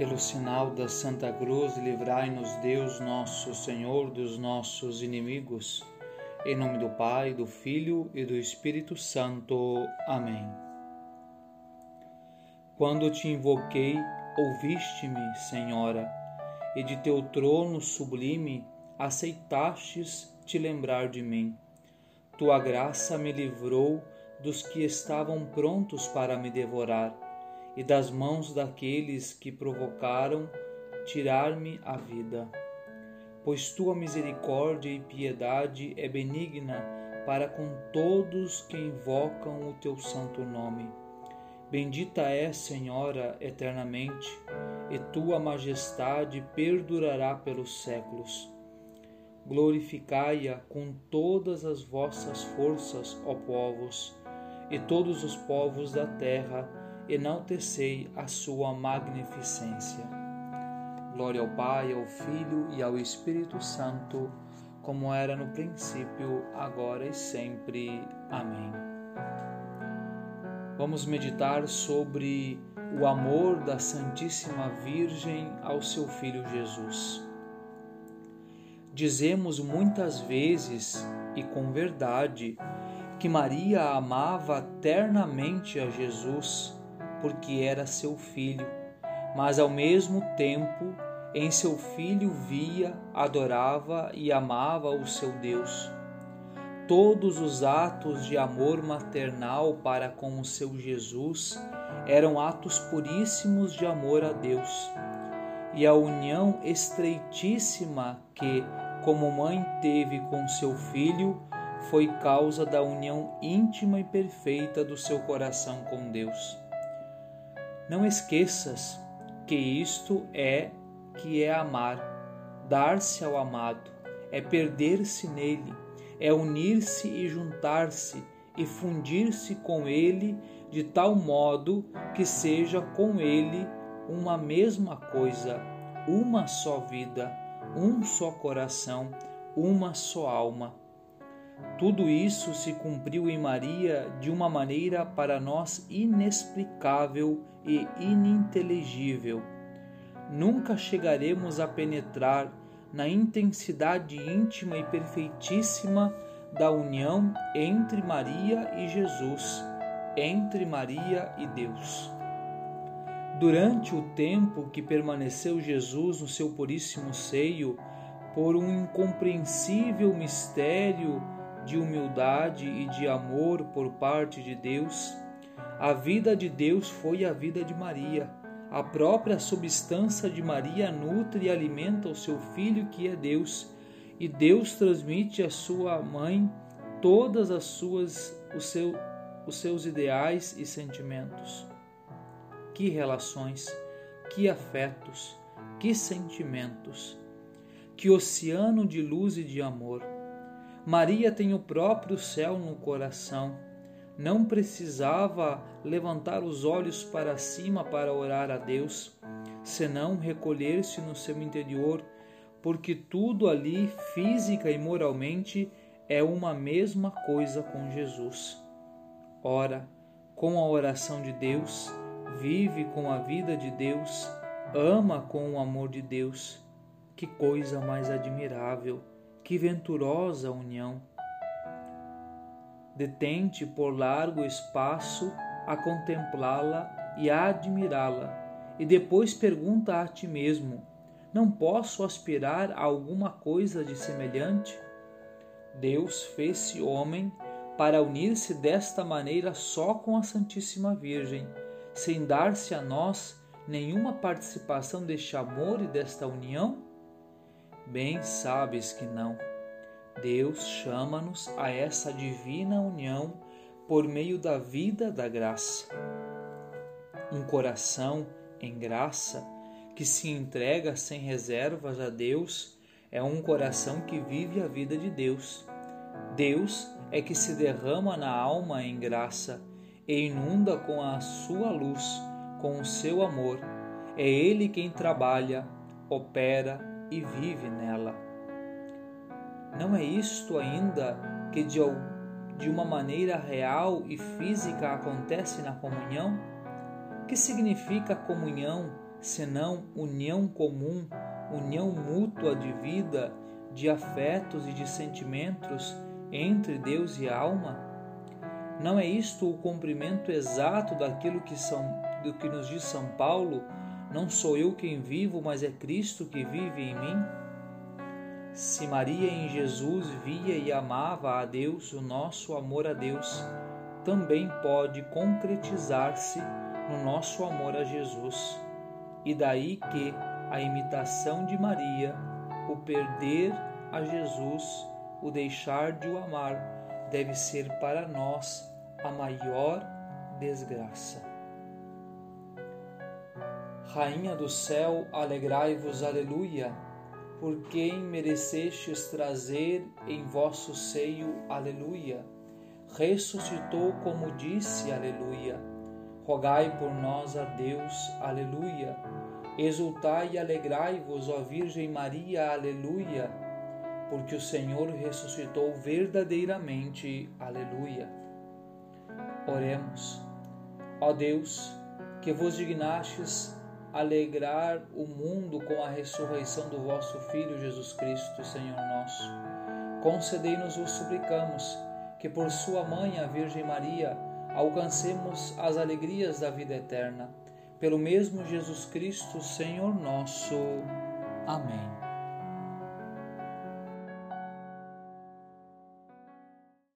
Pelo sinal da Santa Cruz, livrai-nos Deus, nosso Senhor, dos nossos inimigos. Em nome do Pai, do Filho e do Espírito Santo. Amém. Quando te invoquei, ouviste-me, Senhora, e de teu trono sublime aceitastes te lembrar de mim. Tua graça me livrou dos que estavam prontos para me devorar e das mãos daqueles que provocaram tirar-me a vida. Pois tua misericórdia e piedade é benigna para com todos que invocam o teu santo nome. Bendita é, Senhora, eternamente, e tua majestade perdurará pelos séculos. Glorificai-a com todas as vossas forças, ó povos, e todos os povos da terra enaltecei a sua magnificência. Glória ao Pai, ao Filho e ao Espírito Santo, como era no princípio, agora e sempre. Amém. Vamos meditar sobre o amor da Santíssima Virgem ao seu Filho Jesus. Dizemos muitas vezes e com verdade que Maria amava ternamente a Jesus porque era seu filho, mas ao mesmo tempo em seu filho via, adorava e amava o seu Deus. Todos os atos de amor maternal para com o seu Jesus eram atos puríssimos de amor a Deus. E a união estreitíssima que, como mãe, teve com seu filho foi causa da união íntima e perfeita do seu coração com Deus. Não esqueças que isto é que é amar, dar-se ao amado, é perder-se nele, é unir-se e juntar-se e fundir-se com ele de tal modo que seja com ele uma mesma coisa, uma só vida, um só coração, uma só alma. Tudo isso se cumpriu em Maria de uma maneira para nós inexplicável e ininteligível. Nunca chegaremos a penetrar na intensidade íntima e perfeitíssima da união entre Maria e Jesus, entre Maria e Deus. Durante o tempo que permaneceu Jesus no seu puríssimo seio, por um incompreensível mistério de humildade e de amor por parte de Deus, a vida de Deus foi a vida de Maria. A própria substância de Maria nutre e alimenta o seu filho que é Deus, e Deus transmite à sua mãe todas as suas os, seu, os seus ideais e sentimentos. Que relações, que afetos, que sentimentos, que oceano de luz e de amor. Maria tem o próprio céu no coração. Não precisava levantar os olhos para cima para orar a Deus, senão recolher-se no seu interior, porque tudo ali, física e moralmente, é uma mesma coisa com Jesus. Ora, com a oração de Deus, vive com a vida de Deus, ama com o amor de Deus. Que coisa mais admirável! Que venturosa união! Detente por largo espaço a contemplá-la e a admirá-la, e depois pergunta a ti mesmo: não posso aspirar a alguma coisa de semelhante? Deus fez-se homem para unir-se desta maneira só com a Santíssima Virgem, sem dar-se a nós nenhuma participação deste amor e desta união? Bem sabes que não. Deus chama-nos a essa divina união por meio da vida da graça. Um coração em graça que se entrega sem reservas a Deus é um coração que vive a vida de Deus. Deus é que se derrama na alma em graça e inunda com a sua luz, com o seu amor. É Ele quem trabalha, opera e vive nela. Não é isto ainda que de, de uma maneira real e física acontece na comunhão? Que significa comunhão senão união comum, união mútua de vida, de afetos e de sentimentos entre Deus e alma? Não é isto o cumprimento exato daquilo que, são, do que nos diz São Paulo? Não sou eu quem vivo, mas é Cristo que vive em mim? Se Maria em Jesus via e amava a Deus, o nosso amor a Deus também pode concretizar-se no nosso amor a Jesus. E daí que a imitação de Maria, o perder a Jesus, o deixar de o amar, deve ser para nós a maior desgraça. Rainha do céu, alegrai-vos, aleluia, por quem merecestes trazer em vosso seio, aleluia. Ressuscitou como disse, aleluia. Rogai por nós a Deus, aleluia. Exultai e alegrai-vos, ó Virgem Maria, aleluia, porque o Senhor ressuscitou verdadeiramente, aleluia. Oremos. Ó Deus, que vos dignastes alegrar o mundo com a ressurreição do vosso Filho Jesus Cristo, Senhor nosso. Concedei-nos, o suplicamos, que por sua mãe, a Virgem Maria, alcancemos as alegrias da vida eterna. Pelo mesmo Jesus Cristo, Senhor nosso. Amém.